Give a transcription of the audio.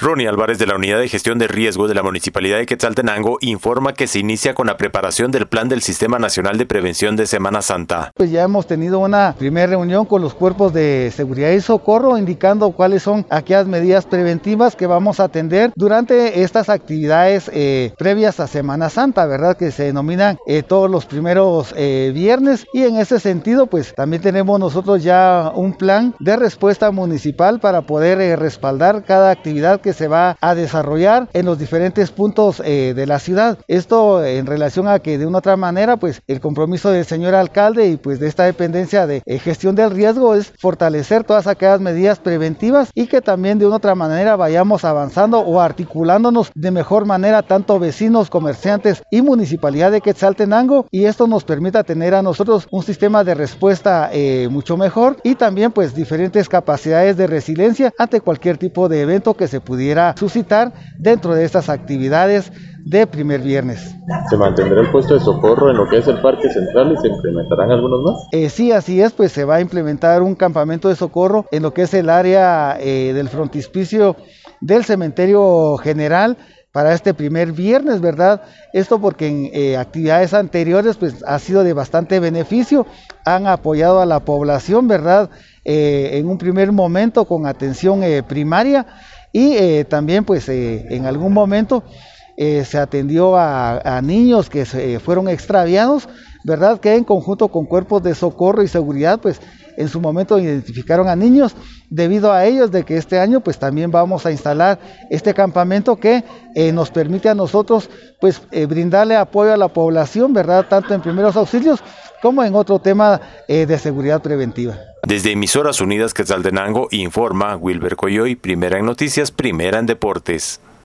Ronnie Álvarez de la Unidad de Gestión de Riesgo de la Municipalidad de Quetzaltenango informa que se inicia con la preparación del plan del Sistema Nacional de Prevención de Semana Santa. Pues ya hemos tenido una primera reunión con los cuerpos de seguridad y socorro indicando cuáles son aquellas medidas preventivas que vamos a atender durante estas actividades eh, previas a Semana Santa, ¿verdad? Que se denominan eh, todos los primeros eh, viernes y en ese sentido pues también tenemos nosotros ya un plan de respuesta municipal para poder respaldar cada actividad que se va a desarrollar en los diferentes puntos eh, de la ciudad. Esto en relación a que de una otra manera, pues el compromiso del señor alcalde y pues de esta dependencia de eh, gestión del riesgo es fortalecer todas aquellas medidas preventivas y que también de una otra manera vayamos avanzando o articulándonos de mejor manera tanto vecinos, comerciantes y municipalidad de Quetzaltenango y esto nos permita tener a nosotros un sistema de respuesta eh, mucho mejor y también pues diferentes capacidades de resiliencia ante cualquier tipo de evento que se pudiera pudiera suscitar dentro de estas actividades de primer viernes. ¿Se mantendrá el puesto de socorro en lo que es el Parque Central y se implementarán algunos más? Eh, sí, así es, pues se va a implementar un campamento de socorro en lo que es el área eh, del frontispicio del cementerio general para este primer viernes, ¿verdad? Esto porque en eh, actividades anteriores pues ha sido de bastante beneficio, han apoyado a la población, ¿verdad? en un primer momento con atención primaria y eh, también pues eh, en algún momento eh, se atendió a, niños que se fueron extraviados, ¿verdad? Que en conjunto con cuerpos de socorro y seguridad pues en su momento identificaron a niños debido a ellos de que este año pues también vamos a instalar este campamento que nos permite a nosotros pues brindarle apoyo a la población, ¿verdad? Tanto en primeros auxilios como en otro tema de seguridad preventiva. Desde Emisoras Unidas Quetzaltenango informa Wilber Coyoy, primera en noticias, primera en deportes.